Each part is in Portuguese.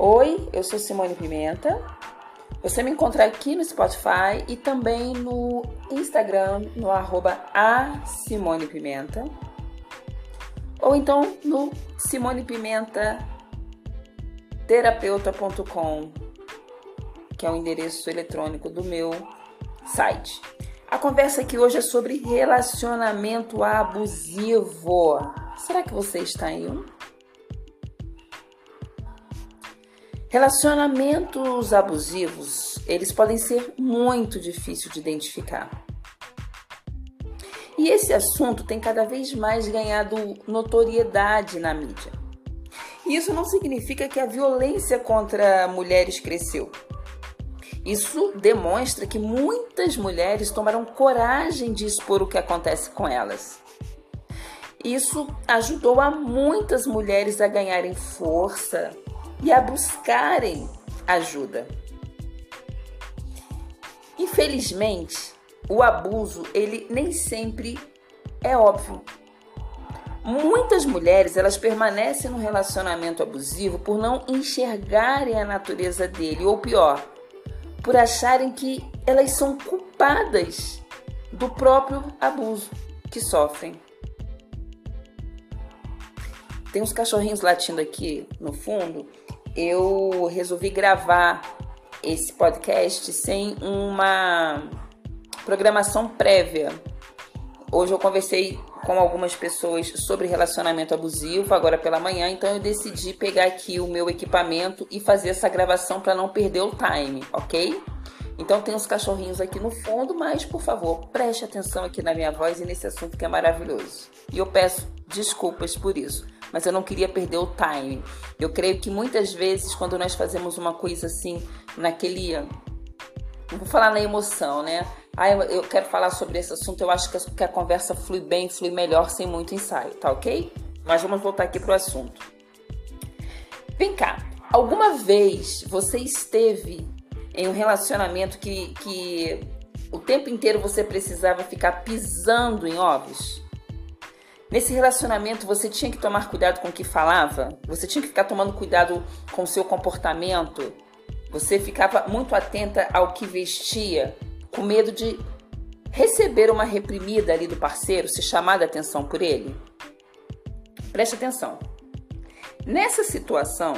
Oi, eu sou Simone Pimenta. Você me encontra aqui no Spotify e também no Instagram, no arroba a Simone Pimenta. Ou então no Simone Pimenta terapeuta.com, que é o endereço eletrônico do meu site. A conversa aqui hoje é sobre relacionamento abusivo. Será que você está em um? Relacionamentos abusivos, eles podem ser muito difíceis de identificar. E esse assunto tem cada vez mais ganhado notoriedade na mídia. Isso não significa que a violência contra mulheres cresceu. Isso demonstra que muitas mulheres tomaram coragem de expor o que acontece com elas. Isso ajudou a muitas mulheres a ganharem força e a buscarem ajuda. Infelizmente, o abuso ele nem sempre é óbvio. Muitas mulheres elas permanecem no relacionamento abusivo por não enxergarem a natureza dele, ou pior, por acharem que elas são culpadas do próprio abuso que sofrem. Tem uns cachorrinhos latindo aqui no fundo. Eu resolvi gravar esse podcast sem uma programação prévia. Hoje eu conversei com algumas pessoas sobre relacionamento abusivo agora pela manhã, então eu decidi pegar aqui o meu equipamento e fazer essa gravação para não perder o time, ok? Então tem os cachorrinhos aqui no fundo, mas por favor, preste atenção aqui na minha voz e nesse assunto que é maravilhoso. E eu peço desculpas por isso, mas eu não queria perder o time. Eu creio que muitas vezes quando nós fazemos uma coisa assim, naquele vou falar na emoção, né? Ah, eu quero falar sobre esse assunto, eu acho que a conversa flui bem, flui melhor sem muito ensaio, tá ok? Mas vamos voltar aqui pro assunto. Vem cá, alguma vez você esteve em um relacionamento que, que o tempo inteiro você precisava ficar pisando em ovos? Nesse relacionamento você tinha que tomar cuidado com o que falava? Você tinha que ficar tomando cuidado com o seu comportamento? Você ficava muito atenta ao que vestia, com medo de receber uma reprimida ali do parceiro, se chamar a atenção por ele? Preste atenção. Nessa situação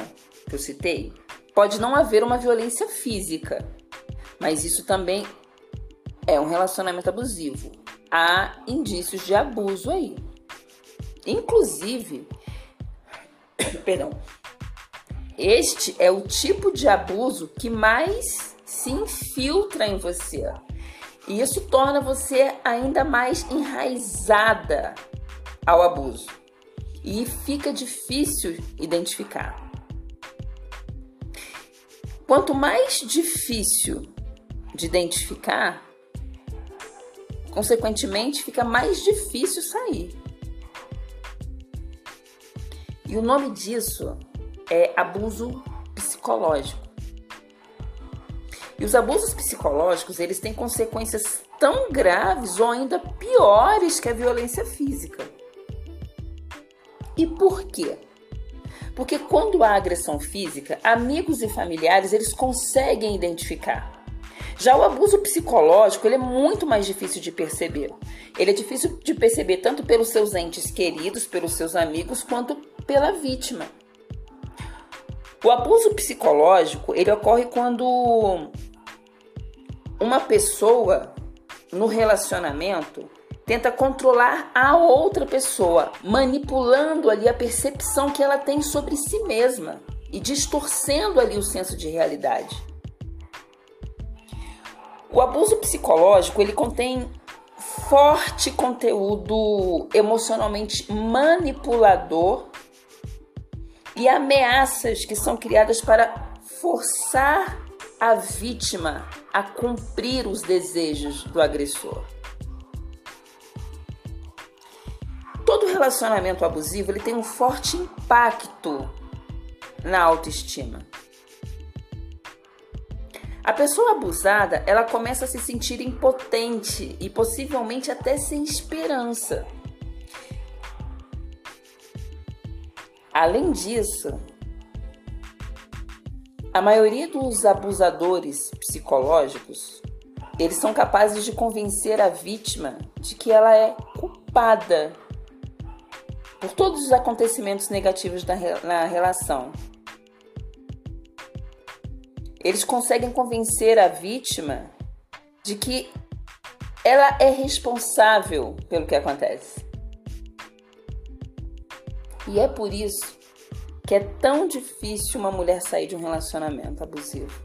que eu citei, pode não haver uma violência física, mas isso também é um relacionamento abusivo. Há indícios de abuso aí. Inclusive, perdão, este é o tipo de abuso que mais se infiltra em você. E isso torna você ainda mais enraizada ao abuso. E fica difícil identificar. Quanto mais difícil de identificar, consequentemente, fica mais difícil sair. E o nome disso é abuso psicológico. E os abusos psicológicos, eles têm consequências tão graves ou ainda piores que a violência física. E por quê? Porque quando há agressão física, amigos e familiares, eles conseguem identificar. Já o abuso psicológico, ele é muito mais difícil de perceber. Ele é difícil de perceber tanto pelos seus entes queridos, pelos seus amigos, quanto pela vítima. O abuso psicológico, ele ocorre quando uma pessoa no relacionamento tenta controlar a outra pessoa, manipulando ali a percepção que ela tem sobre si mesma e distorcendo ali o senso de realidade. O abuso psicológico, ele contém forte conteúdo emocionalmente manipulador e ameaças que são criadas para forçar a vítima a cumprir os desejos do agressor. Todo relacionamento abusivo ele tem um forte impacto na autoestima. A pessoa abusada, ela começa a se sentir impotente e possivelmente até sem esperança. Além disso, A maioria dos abusadores psicológicos, eles são capazes de convencer a vítima de que ela é culpada por todos os acontecimentos negativos na relação. Eles conseguem convencer a vítima de que ela é responsável pelo que acontece. E é por isso que é tão difícil uma mulher sair de um relacionamento abusivo.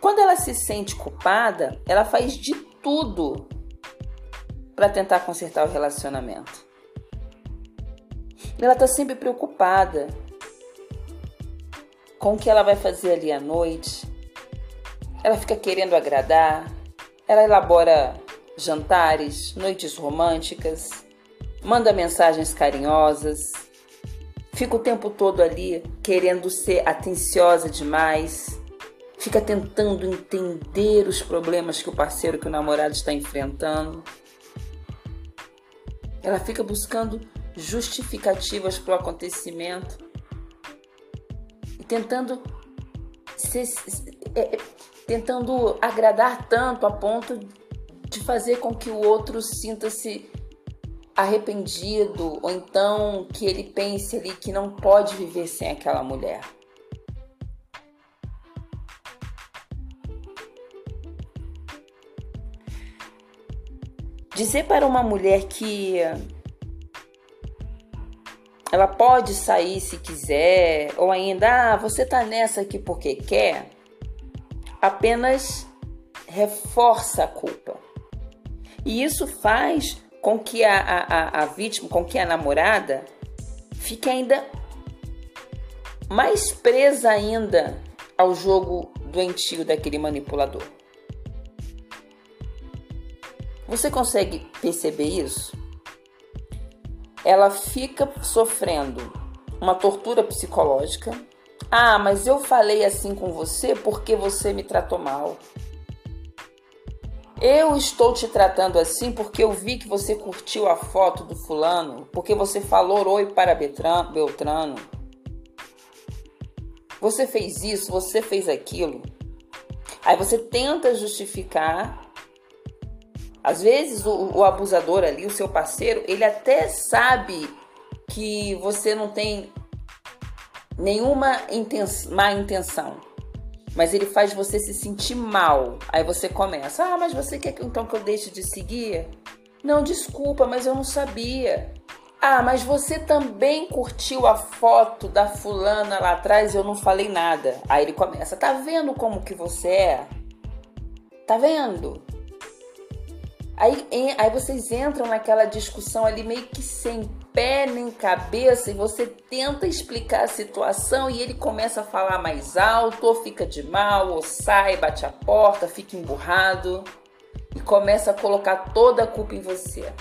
Quando ela se sente culpada, ela faz de tudo para tentar consertar o relacionamento. Ela está sempre preocupada com o que ela vai fazer ali à noite. Ela fica querendo agradar. Ela elabora jantares, noites românticas, manda mensagens carinhosas, fica o tempo todo ali querendo ser atenciosa demais, fica tentando entender os problemas que o parceiro, que o namorado está enfrentando. Ela fica buscando justificativas para o acontecimento tentando ser, é, tentando agradar tanto a ponto de fazer com que o outro sinta-se arrependido ou então que ele pense ali que não pode viver sem aquela mulher. Dizer para uma mulher que ela pode sair se quiser, ou ainda, ah, você tá nessa aqui porque quer, apenas reforça a culpa. E isso faz com que a, a, a vítima, com que a namorada fique ainda mais presa ainda ao jogo doentio daquele manipulador. Você consegue perceber isso? Ela fica sofrendo uma tortura psicológica. Ah, mas eu falei assim com você porque você me tratou mal. Eu estou te tratando assim porque eu vi que você curtiu a foto do fulano, porque você falou oi para Beltrano. Você fez isso, você fez aquilo. Aí você tenta justificar. Às vezes o, o abusador ali, o seu parceiro, ele até sabe que você não tem nenhuma má intenção mas ele faz você se sentir mal. Aí você começa: Ah, mas você quer que então que eu deixe de seguir? Não, desculpa, mas eu não sabia. Ah, mas você também curtiu a foto da fulana lá atrás e eu não falei nada. Aí ele começa: Tá vendo como que você é? Tá vendo? Aí, aí vocês entram naquela discussão ali meio que sem pé nem cabeça e você tenta explicar a situação e ele começa a falar mais alto, ou fica de mal, ou sai, bate a porta, fica emburrado e começa a colocar toda a culpa em você.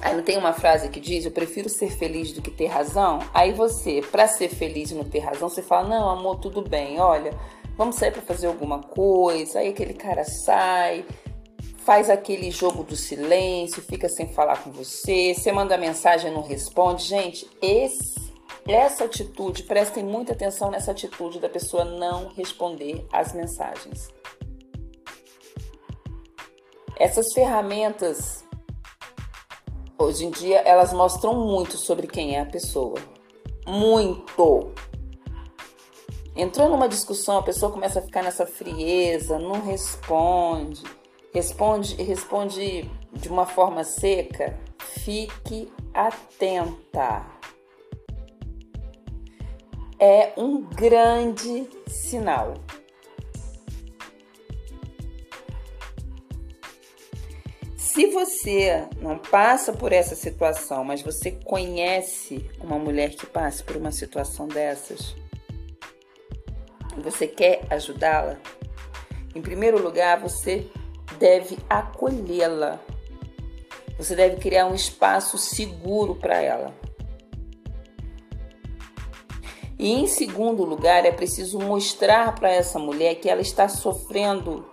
Aí não tem uma frase que diz: Eu prefiro ser feliz do que ter razão? Aí você, para ser feliz e não ter razão, você fala: Não, amor, tudo bem, olha, vamos sair para fazer alguma coisa. Aí aquele cara sai, faz aquele jogo do silêncio, fica sem falar com você, você manda mensagem e não responde. Gente, esse, essa atitude, prestem muita atenção nessa atitude da pessoa não responder as mensagens. Essas ferramentas, hoje em dia, elas mostram muito sobre quem é a pessoa. Muito! Entrou numa discussão, a pessoa começa a ficar nessa frieza, não responde responde, responde de uma forma seca, fique atenta. É um grande sinal. Se você não passa por essa situação, mas você conhece uma mulher que passe por uma situação dessas, e você quer ajudá-la, em primeiro lugar, você deve acolhê-la. Você deve criar um espaço seguro para ela. E em segundo lugar, é preciso mostrar para essa mulher que ela está sofrendo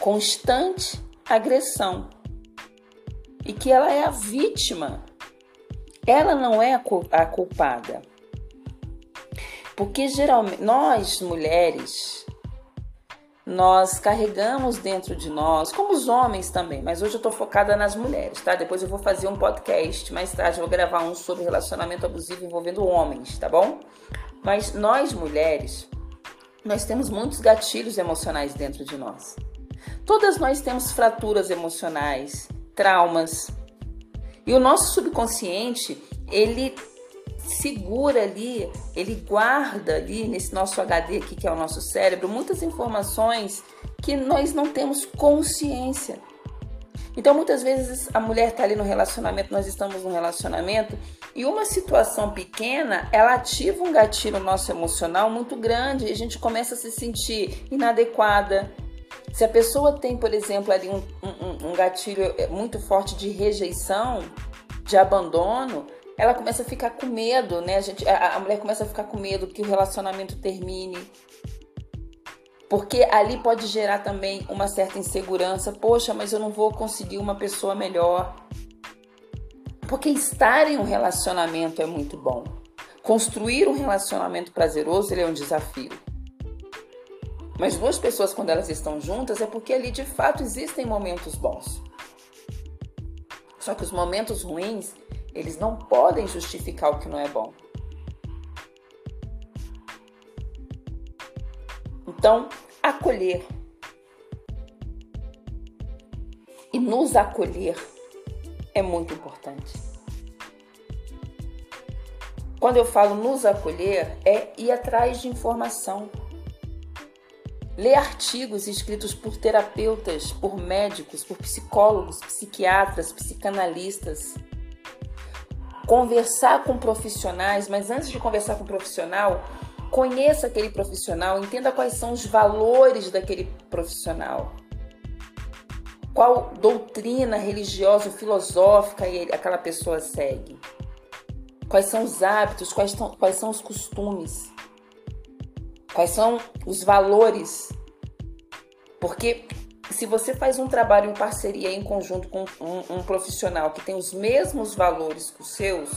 constante agressão e que ela é a vítima. Ela não é a culpada. Porque geralmente nós mulheres nós carregamos dentro de nós, como os homens também, mas hoje eu tô focada nas mulheres, tá? Depois eu vou fazer um podcast, mais tarde eu vou gravar um sobre relacionamento abusivo envolvendo homens, tá bom? Mas nós mulheres, nós temos muitos gatilhos emocionais dentro de nós. Todas nós temos fraturas emocionais, traumas. E o nosso subconsciente, ele segura ali, ele guarda ali nesse nosso HD aqui, que é o nosso cérebro, muitas informações que nós não temos consciência. Então, muitas vezes a mulher está ali no relacionamento, nós estamos no relacionamento, e uma situação pequena, ela ativa um gatilho nosso emocional muito grande e a gente começa a se sentir inadequada. Se a pessoa tem, por exemplo, ali um, um, um gatilho muito forte de rejeição, de abandono, ela começa a ficar com medo, né? A, gente, a, a mulher começa a ficar com medo que o relacionamento termine. Porque ali pode gerar também uma certa insegurança. Poxa, mas eu não vou conseguir uma pessoa melhor. Porque estar em um relacionamento é muito bom. Construir um relacionamento prazeroso ele é um desafio. Mas duas pessoas, quando elas estão juntas, é porque ali de fato existem momentos bons. Só que os momentos ruins, eles não podem justificar o que não é bom. Então, acolher e nos acolher é muito importante. Quando eu falo nos acolher, é ir atrás de informação. Ler artigos escritos por terapeutas, por médicos, por psicólogos, psiquiatras, psicanalistas conversar com profissionais, mas antes de conversar com o profissional, conheça aquele profissional, entenda quais são os valores daquele profissional. Qual doutrina religiosa ou filosófica aquela pessoa segue? Quais são os hábitos, quais, são, quais são os costumes? Quais são os valores? Porque se você faz um trabalho em parceria, em conjunto com um, um profissional que tem os mesmos valores que os seus,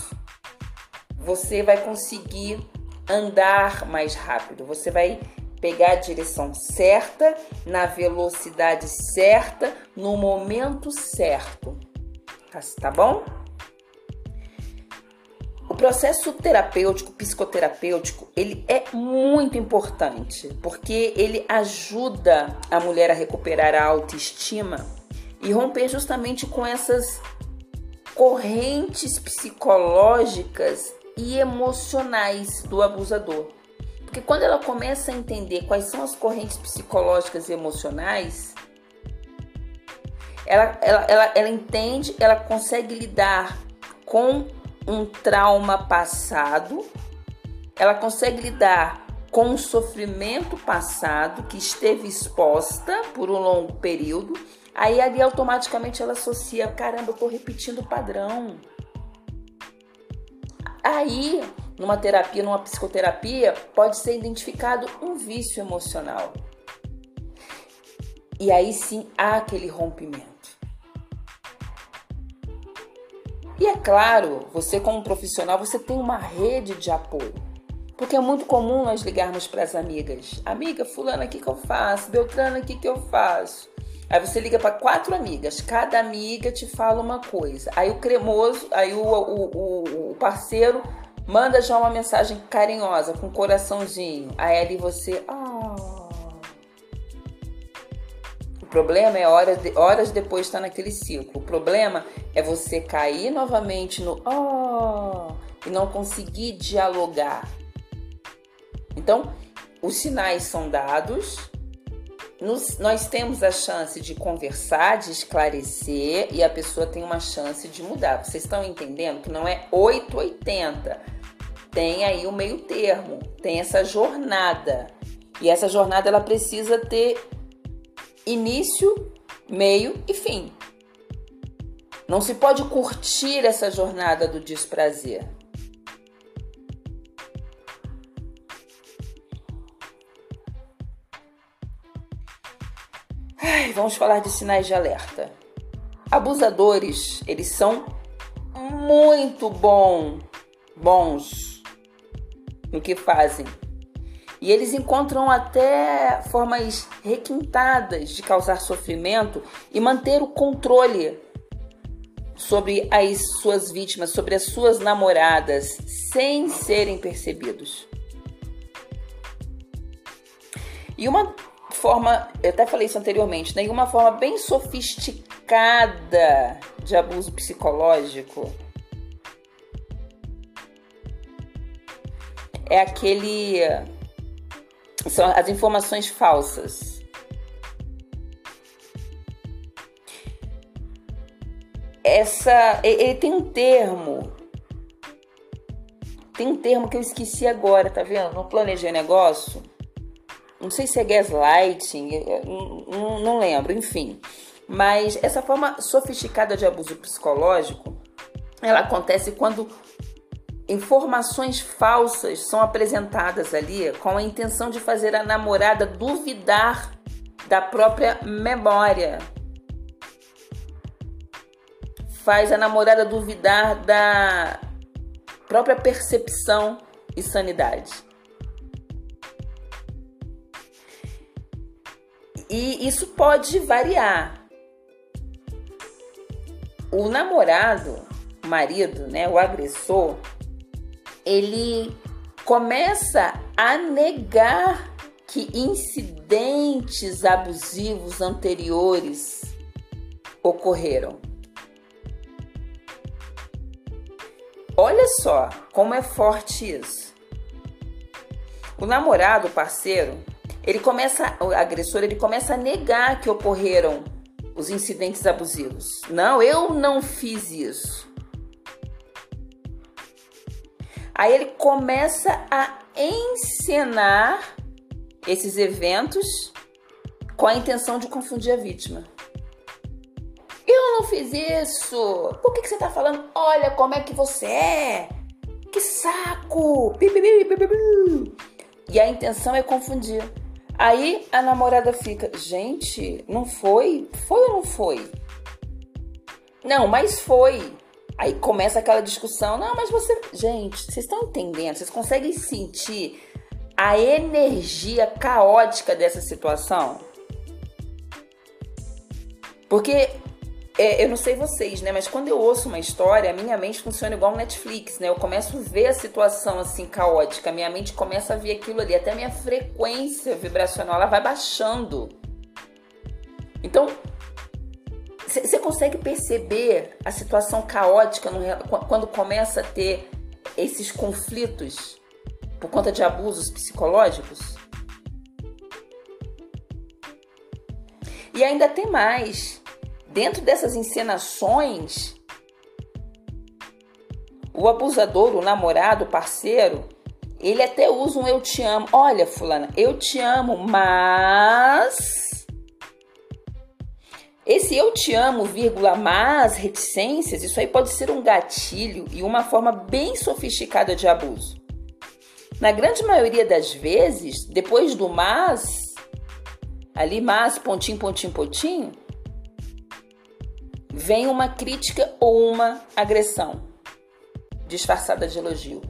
você vai conseguir andar mais rápido, você vai pegar a direção certa, na velocidade certa, no momento certo. Tá, tá bom? Processo terapêutico, psicoterapêutico, ele é muito importante, porque ele ajuda a mulher a recuperar a autoestima e romper justamente com essas correntes psicológicas e emocionais do abusador. Porque quando ela começa a entender quais são as correntes psicológicas e emocionais, ela, ela, ela, ela entende, ela consegue lidar com um trauma passado, ela consegue lidar com um sofrimento passado que esteve exposta por um longo período, aí ali automaticamente ela associa, caramba, eu tô repetindo o padrão. Aí, numa terapia, numa psicoterapia, pode ser identificado um vício emocional. E aí sim há aquele rompimento. E é claro, você como profissional, você tem uma rede de apoio. Porque é muito comum nós ligarmos para as amigas. Amiga, fulana, o que, que eu faço? Beltrana, o que, que eu faço? Aí você liga para quatro amigas, cada amiga te fala uma coisa. Aí o cremoso, aí o, o, o, parceiro manda já uma mensagem carinhosa, com um coraçãozinho. Aí ali você, oh, problema é horas, de, horas depois estar tá naquele ciclo. O problema é você cair novamente no oh e não conseguir dialogar. Então, os sinais são dados, nos, nós temos a chance de conversar, de esclarecer e a pessoa tem uma chance de mudar. Vocês estão entendendo que não é 880. Tem aí o meio termo, tem essa jornada. E essa jornada ela precisa ter início, meio e fim. Não se pode curtir essa jornada do desprazer. Ai, vamos falar de sinais de alerta. Abusadores, eles são muito bom, bons no que fazem. E eles encontram até formas requintadas de causar sofrimento e manter o controle sobre as suas vítimas, sobre as suas namoradas, sem serem percebidos. E uma forma, eu até falei isso anteriormente, né? E uma forma bem sofisticada de abuso psicológico é aquele são as informações falsas. Essa ele tem um termo tem um termo que eu esqueci agora, tá vendo? Não planejei negócio. Não sei se é gaslighting, não lembro, enfim. Mas essa forma sofisticada de abuso psicológico, ela acontece quando informações falsas são apresentadas ali com a intenção de fazer a namorada duvidar da própria memória. Faz a namorada duvidar da própria percepção e sanidade. E isso pode variar. O namorado, marido, né, o agressor, ele começa a negar que incidentes abusivos anteriores ocorreram. Olha só como é forte isso. O namorado, o parceiro, ele começa, o agressor, ele começa a negar que ocorreram os incidentes abusivos. Não, eu não fiz isso. Aí ele começa a encenar esses eventos com a intenção de confundir a vítima. Eu não fiz isso. Por que, que você tá falando? Olha como é que você é. Que saco. E a intenção é confundir. Aí a namorada fica, gente, não foi? Foi ou não foi? Não, mas foi. Aí começa aquela discussão. Não, mas você. Gente, vocês estão entendendo? Vocês conseguem sentir a energia caótica dessa situação? Porque é, eu não sei vocês, né? Mas quando eu ouço uma história, a minha mente funciona igual Netflix, né? Eu começo a ver a situação assim caótica, minha mente começa a ver aquilo ali, até minha frequência vibracional ela vai baixando. Então, você consegue perceber a situação caótica no, quando começa a ter esses conflitos por conta de abusos psicológicos? E ainda tem mais. Dentro dessas encenações, o abusador, o namorado, o parceiro, ele até usa um eu te amo. Olha, fulana, eu te amo, mas esse eu te amo, vírgula, mas reticências, isso aí pode ser um gatilho e uma forma bem sofisticada de abuso. Na grande maioria das vezes, depois do mas, ali mas, pontinho, pontinho, pontinho, vem uma crítica ou uma agressão disfarçada de elogio.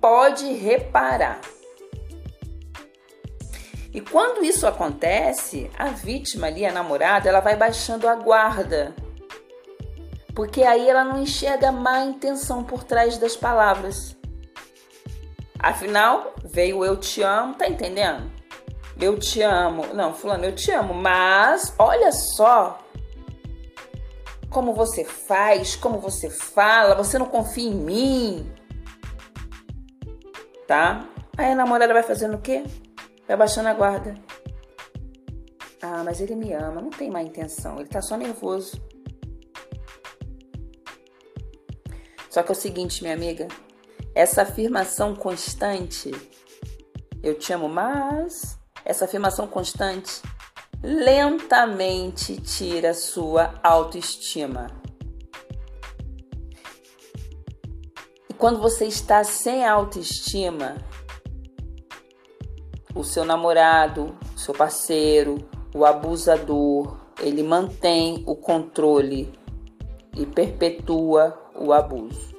Pode reparar. E quando isso acontece, a vítima ali, a namorada, ela vai baixando a guarda. Porque aí ela não enxerga má intenção por trás das palavras. Afinal, veio eu te amo, tá entendendo? Eu te amo. Não, fulano, eu te amo, mas olha só como você faz, como você fala, você não confia em mim. Tá? Aí a namorada vai fazendo o quê? Vai baixando a guarda. Ah, mas ele me ama, não tem má intenção, ele tá só nervoso. Só que é o seguinte, minha amiga, essa afirmação constante, eu te amo, mas essa afirmação constante lentamente tira sua autoestima. E quando você está sem autoestima, o seu namorado, o seu parceiro, o abusador, ele mantém o controle e perpetua o abuso.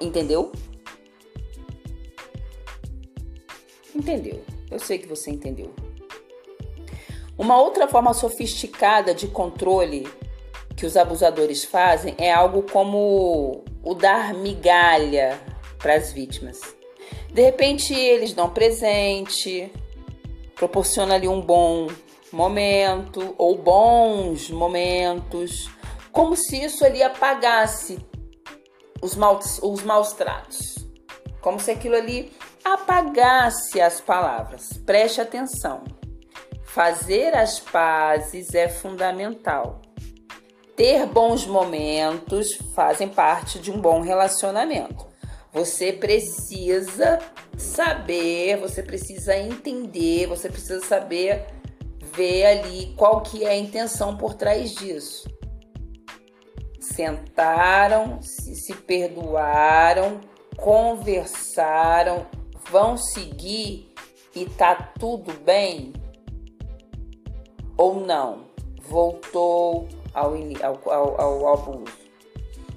Entendeu? Entendeu? Eu sei que você entendeu. Uma outra forma sofisticada de controle que os abusadores fazem é algo como o dar migalha para as vítimas. De repente, eles dão presente, proporciona ali um bom momento ou bons momentos, como se isso ali apagasse os maus, os maus tratos, como se aquilo ali apagasse as palavras. Preste atenção. Fazer as pazes é fundamental. Ter bons momentos fazem parte de um bom relacionamento. Você precisa saber, você precisa entender, você precisa saber ver ali qual que é a intenção por trás disso. Sentaram, se, se perdoaram, conversaram, vão seguir e tá tudo bem? Ou não? Voltou ao, ao, ao, ao abuso.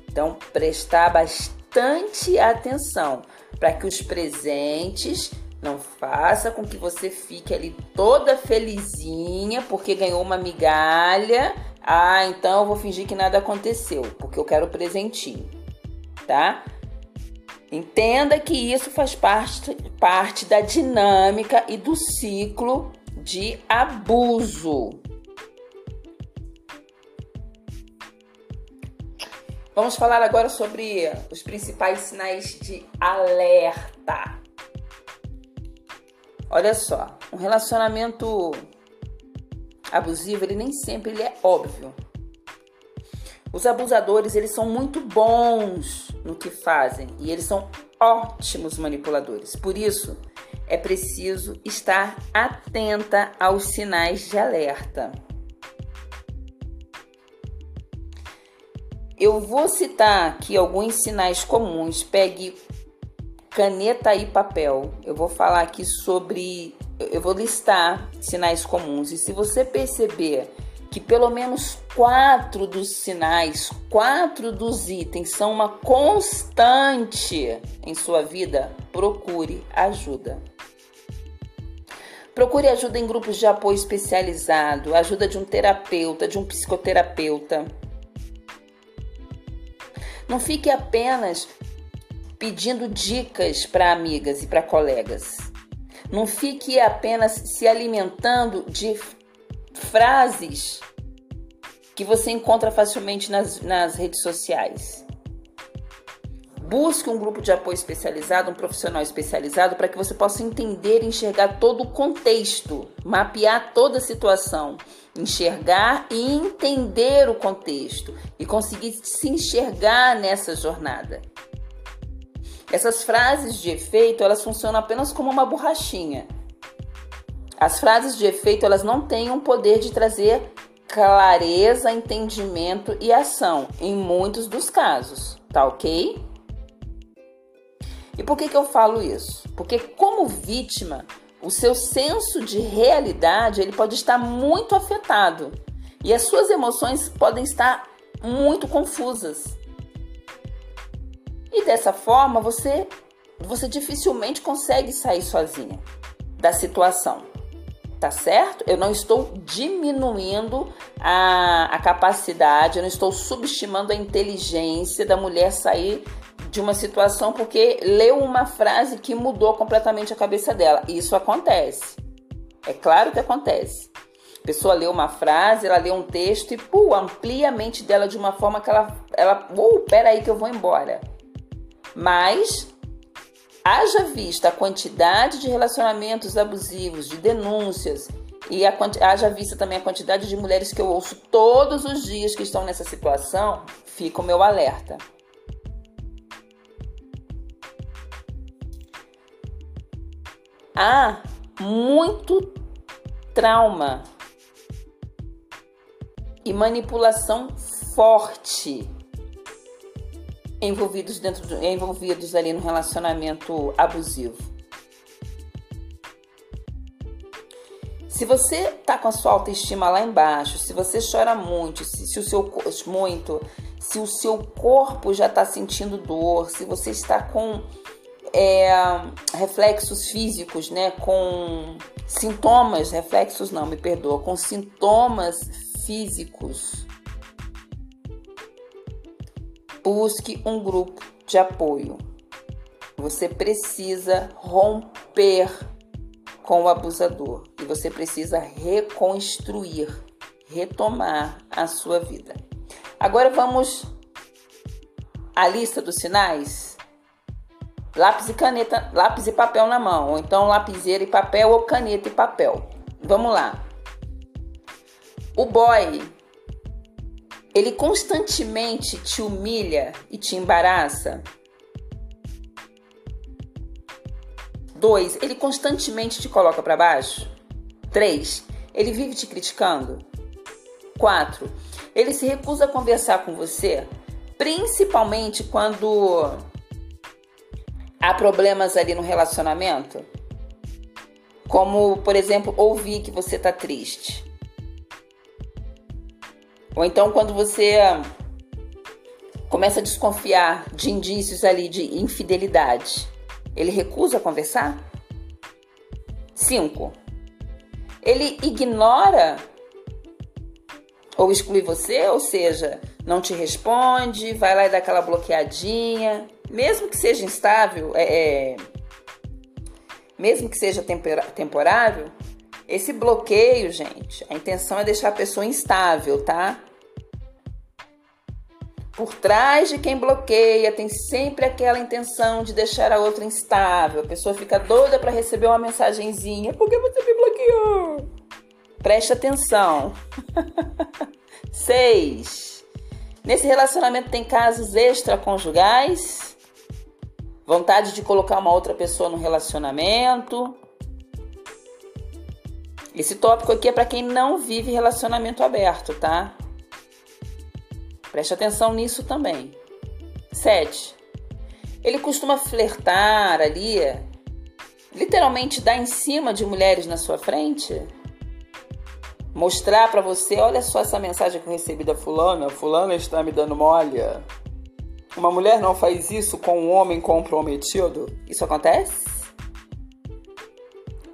Então, prestar bastante atenção para que os presentes não faça com que você fique ali toda felizinha porque ganhou uma migalha. Ah, então eu vou fingir que nada aconteceu, porque eu quero presentinho, tá? Entenda que isso faz parte, parte da dinâmica e do ciclo de abuso. Vamos falar agora sobre os principais sinais de alerta. Olha só, um relacionamento abusivo, ele nem sempre ele é óbvio. Os abusadores, eles são muito bons no que fazem e eles são ótimos manipuladores. Por isso, é preciso estar atenta aos sinais de alerta. Eu vou citar aqui alguns sinais comuns. Pegue caneta e papel. Eu vou falar aqui sobre. Eu vou listar sinais comuns. E se você perceber que pelo menos quatro dos sinais, quatro dos itens são uma constante em sua vida, procure ajuda. Procure ajuda em grupos de apoio especializado, ajuda de um terapeuta, de um psicoterapeuta. Não fique apenas pedindo dicas para amigas e para colegas. Não fique apenas se alimentando de frases que você encontra facilmente nas, nas redes sociais. Busque um grupo de apoio especializado, um profissional especializado, para que você possa entender e enxergar todo o contexto, mapear toda a situação, enxergar e entender o contexto e conseguir se enxergar nessa jornada. Essas frases de efeito, elas funcionam apenas como uma borrachinha. As frases de efeito, elas não têm o poder de trazer clareza, entendimento e ação em muitos dos casos, tá ok? E por que, que eu falo isso? Porque como vítima, o seu senso de realidade ele pode estar muito afetado e as suas emoções podem estar muito confusas. E dessa forma você você dificilmente consegue sair sozinha da situação. Tá certo? Eu não estou diminuindo a, a capacidade, eu não estou subestimando a inteligência da mulher sair de uma situação porque leu uma frase que mudou completamente a cabeça dela. Isso acontece. É claro que acontece. A pessoa lê uma frase, ela lê um texto e pô, amplia a mente dela de uma forma que ela, ela, uh, peraí que eu vou embora. Mas haja vista a quantidade de relacionamentos abusivos, de denúncias e a, haja vista também a quantidade de mulheres que eu ouço todos os dias que estão nessa situação, fica o meu alerta. Há muito trauma e manipulação forte envolvidos dentro do, envolvidos ali no relacionamento abusivo. Se você tá com a sua autoestima lá embaixo, se você chora muito, se, se o seu muito, se o seu corpo já está sentindo dor, se você está com é, reflexos físicos, né, com sintomas, reflexos não, me perdoa, com sintomas físicos, busque um grupo de apoio. Você precisa romper com o abusador e você precisa reconstruir, retomar a sua vida. Agora vamos à lista dos sinais. Lápis e caneta, lápis e papel na mão, ou então lapiseira e papel ou caneta e papel. Vamos lá. O boy ele constantemente te humilha e te embaraça. Dois, ele constantemente te coloca para baixo. Três, ele vive te criticando. Quatro, ele se recusa a conversar com você, principalmente quando há problemas ali no relacionamento. Como, por exemplo, ouvir que você tá triste. Ou então quando você começa a desconfiar de indícios ali de infidelidade. Ele recusa conversar? 5. Ele ignora ou exclui você, ou seja, não te responde, vai lá e dá aquela bloqueadinha, mesmo que seja instável, é, é mesmo que seja temporário, esse bloqueio, gente, a intenção é deixar a pessoa instável, tá? Por trás de quem bloqueia tem sempre aquela intenção de deixar a outra instável. A pessoa fica doida para receber uma mensagenzinha. Por que você me bloqueou? Preste atenção. 6. Nesse relacionamento tem casos extraconjugais, vontade de colocar uma outra pessoa no relacionamento. Esse tópico aqui é para quem não vive relacionamento aberto, tá? Preste atenção nisso também. 7. Ele costuma flertar ali, literalmente dar em cima de mulheres na sua frente? Mostrar para você, olha só essa mensagem que eu recebi da fulana, fulana está me dando mole. Uma mulher não faz isso com um homem comprometido? Isso acontece?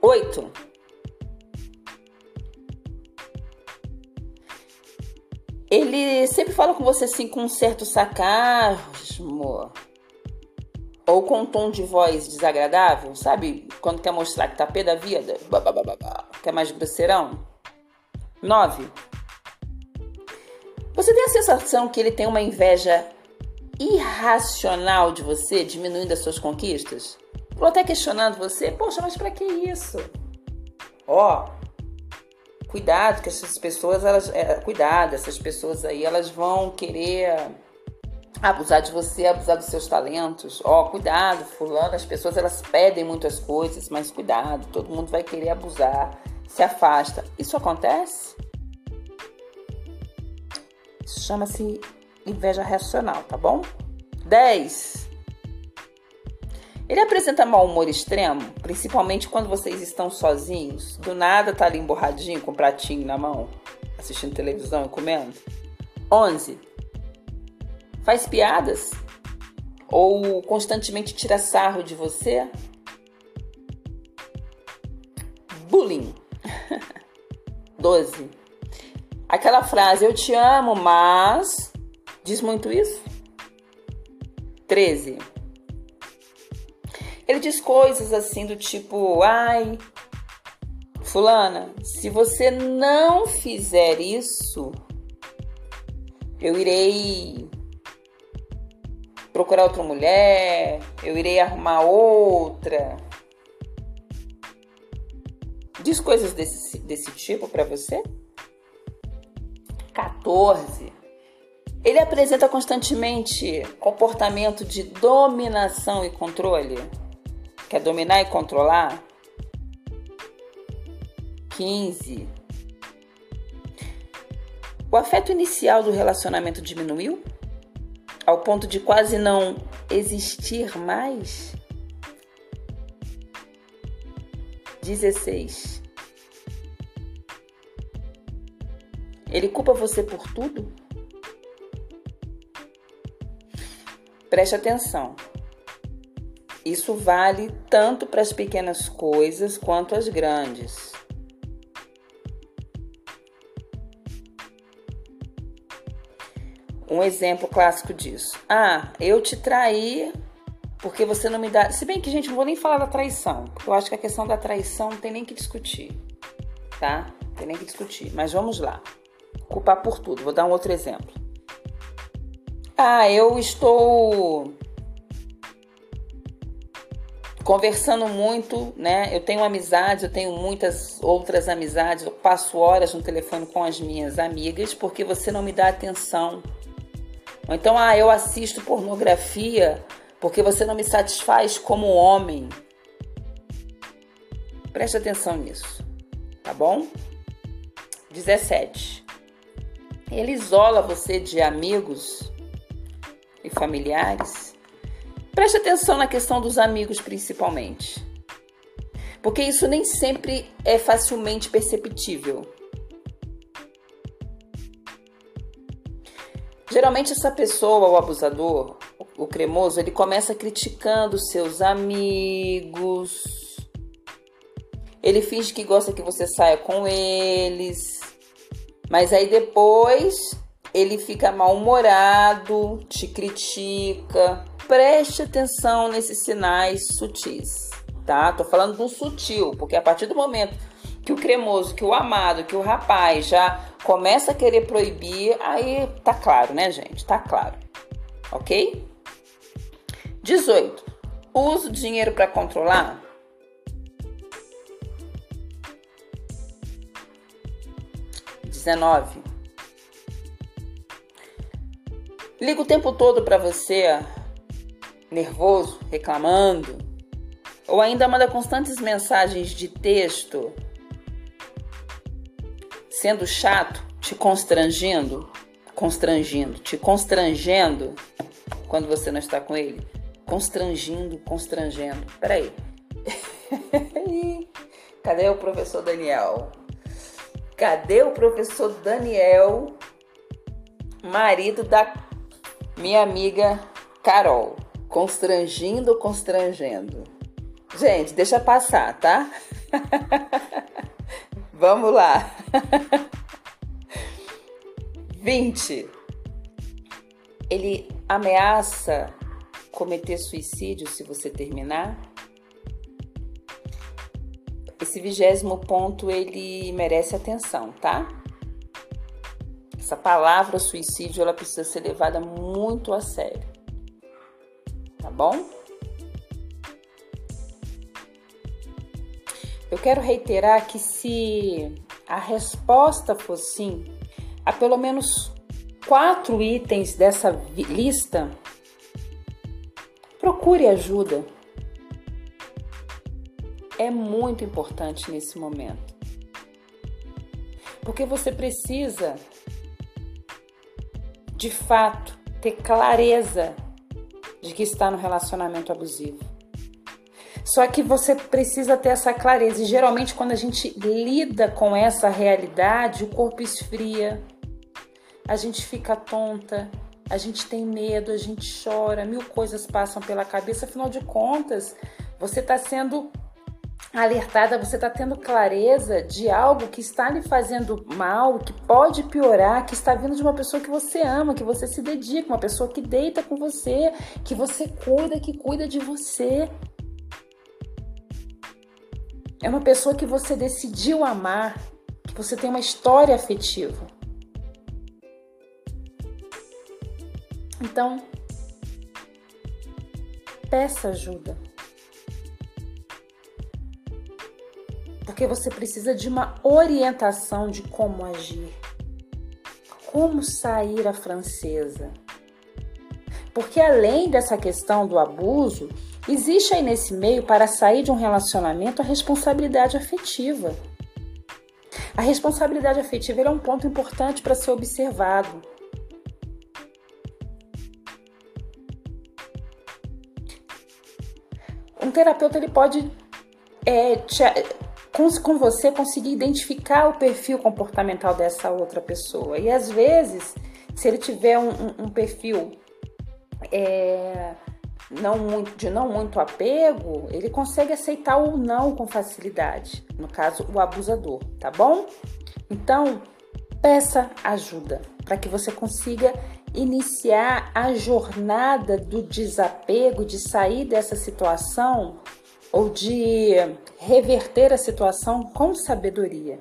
8. ele sempre fala com você assim com um certo sarcasmo ou com um tom de voz desagradável, sabe? Quando quer mostrar que tá pé da vida, que é mais grosseirão. 9. Você tem a sensação que ele tem uma inveja irracional de você, diminuindo as suas conquistas? Ou até questionando você, poxa, mas para que isso? Ó, oh, cuidado que essas pessoas elas é, cuidado essas pessoas aí elas vão querer abusar de você abusar dos seus talentos ó oh, cuidado fulano as pessoas elas pedem muitas coisas mas cuidado todo mundo vai querer abusar se afasta isso acontece isso chama-se inveja racional tá bom 10 ele apresenta mau humor extremo, principalmente quando vocês estão sozinhos. Do nada tá ali emborradinho com um pratinho na mão, assistindo televisão e comendo. 11. Faz piadas ou constantemente tira sarro de você. Bullying. 12. Aquela frase eu te amo, mas diz muito isso. 13 ele diz coisas assim do tipo: ai, Fulana, se você não fizer isso, eu irei procurar outra mulher, eu irei arrumar outra. Diz coisas desse, desse tipo para você? 14. Ele apresenta constantemente comportamento de dominação e controle. Quer dominar e controlar? 15. O afeto inicial do relacionamento diminuiu? Ao ponto de quase não existir mais? 16. Ele culpa você por tudo? Preste atenção. Isso vale tanto para as pequenas coisas quanto as grandes. Um exemplo clássico disso. Ah, eu te traí porque você não me dá. Se bem que, gente, não vou nem falar da traição, porque eu acho que a questão da traição não tem nem que discutir, tá? Não tem nem que discutir. Mas vamos lá. Culpar por tudo. Vou dar um outro exemplo. Ah, eu estou conversando muito, né? Eu tenho amizades, eu tenho muitas outras amizades, eu passo horas no telefone com as minhas amigas porque você não me dá atenção. Ou então, ah, eu assisto pornografia porque você não me satisfaz como homem. Preste atenção nisso, tá bom? 17. Ele isola você de amigos e familiares Preste atenção na questão dos amigos, principalmente. Porque isso nem sempre é facilmente perceptível. Geralmente essa pessoa, o abusador, o cremoso, ele começa criticando seus amigos. Ele finge que gosta que você saia com eles. Mas aí depois ele fica mal-humorado, te critica, preste atenção nesses sinais sutis, tá? Tô falando do sutil, porque a partir do momento que o cremoso, que o amado, que o rapaz já começa a querer proibir, aí tá claro, né, gente? Tá claro. OK? 18. Uso dinheiro para controlar? Dezenove. Liga o tempo todo para você nervoso, reclamando, ou ainda manda constantes mensagens de texto, sendo chato, te constrangendo, constrangindo, te constrangendo quando você não está com ele, constrangindo, constrangendo. Peraí. Cadê o professor Daniel? Cadê o professor Daniel, marido da minha amiga Carol? Constrangindo constrangendo? Gente, deixa passar, tá? Vamos lá. 20. Ele ameaça cometer suicídio se você terminar? Esse vigésimo ponto ele merece atenção, tá? Essa palavra suicídio ela precisa ser levada muito a sério bom? Eu quero reiterar que se a resposta for sim, há pelo menos quatro itens dessa lista, procure ajuda. É muito importante nesse momento. Porque você precisa, de fato, ter clareza de que está no relacionamento abusivo. Só que você precisa ter essa clareza. E geralmente, quando a gente lida com essa realidade, o corpo esfria, a gente fica tonta, a gente tem medo, a gente chora, mil coisas passam pela cabeça. Afinal de contas, você está sendo alertada, você está tendo clareza de algo que está lhe fazendo mal, que pode piorar, que está vindo de uma pessoa que você ama, que você se dedica, uma pessoa que deita com você, que você cuida, que cuida de você. É uma pessoa que você decidiu amar, que você tem uma história afetiva. Então, peça ajuda. porque você precisa de uma orientação de como agir. Como sair a francesa? Porque além dessa questão do abuso, existe aí nesse meio para sair de um relacionamento a responsabilidade afetiva. A responsabilidade afetiva é um ponto importante para ser observado. Terapeuta ele pode é, te, com, com você conseguir identificar o perfil comportamental dessa outra pessoa. E às vezes, se ele tiver um, um, um perfil é, não muito, de não muito apego, ele consegue aceitar o não com facilidade. No caso, o abusador, tá bom? Então, peça ajuda para que você consiga iniciar a jornada do desapego, de sair dessa situação ou de reverter a situação com sabedoria.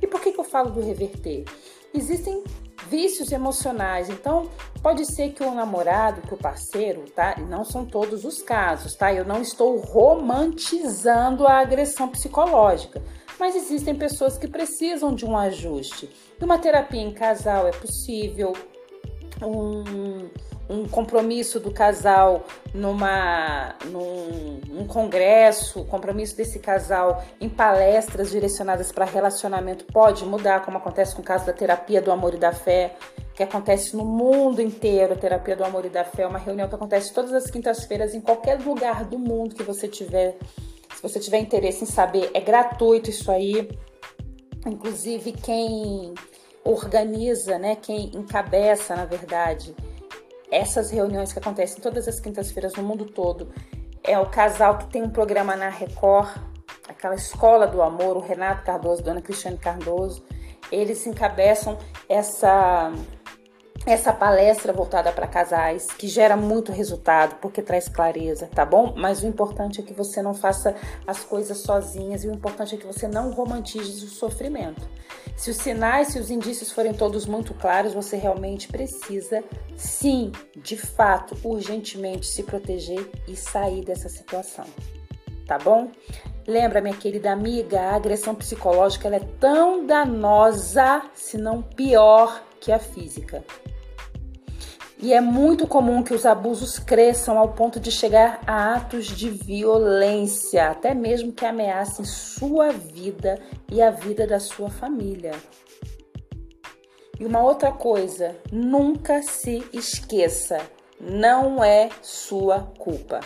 E por que, que eu falo do reverter? Existem vícios emocionais, então pode ser que o namorado, que o parceiro, tá? Não são todos os casos, tá? Eu não estou romantizando a agressão psicológica, mas existem pessoas que precisam de um ajuste. E uma terapia em casal é possível, um, um compromisso do casal numa num, congresso, compromisso desse casal em palestras direcionadas para relacionamento pode mudar, como acontece com o caso da terapia do amor e da fé, que acontece no mundo inteiro. A terapia do amor e da fé é uma reunião que acontece todas as quintas-feiras em qualquer lugar do mundo que você tiver. Se você tiver interesse em saber, é gratuito isso aí. Inclusive quem organiza, né, quem encabeça, na verdade, essas reuniões que acontecem todas as quintas-feiras no mundo todo, é o casal que tem um programa na Record, aquela escola do amor, o Renato Cardoso, Dona Cristiane Cardoso, eles encabeçam essa essa palestra voltada para casais, que gera muito resultado, porque traz clareza, tá bom? Mas o importante é que você não faça as coisas sozinhas e o importante é que você não romantize o sofrimento. Se os sinais, se os indícios forem todos muito claros, você realmente precisa, sim, de fato, urgentemente se proteger e sair dessa situação. Tá bom? Lembra, minha querida amiga, a agressão psicológica é tão danosa, se não pior que a física. E é muito comum que os abusos cresçam ao ponto de chegar a atos de violência, até mesmo que ameacem sua vida e a vida da sua família. E uma outra coisa, nunca se esqueça, não é sua culpa.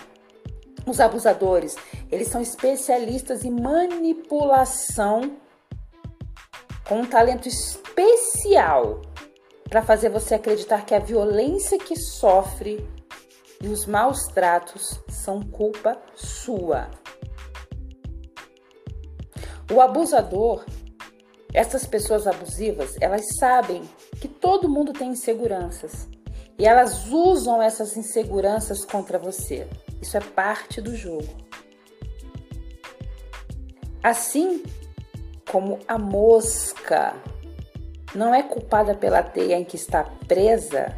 Os abusadores, eles são especialistas em manipulação com um talento especial para fazer você acreditar que a violência que sofre e os maus tratos são culpa sua. O abusador, essas pessoas abusivas, elas sabem que todo mundo tem inseguranças e elas usam essas inseguranças contra você. Isso é parte do jogo. Assim como a mosca não é culpada pela teia em que está presa,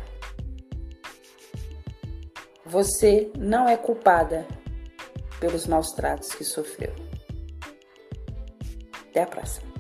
você não é culpada pelos maus tratos que sofreu. Até a próxima.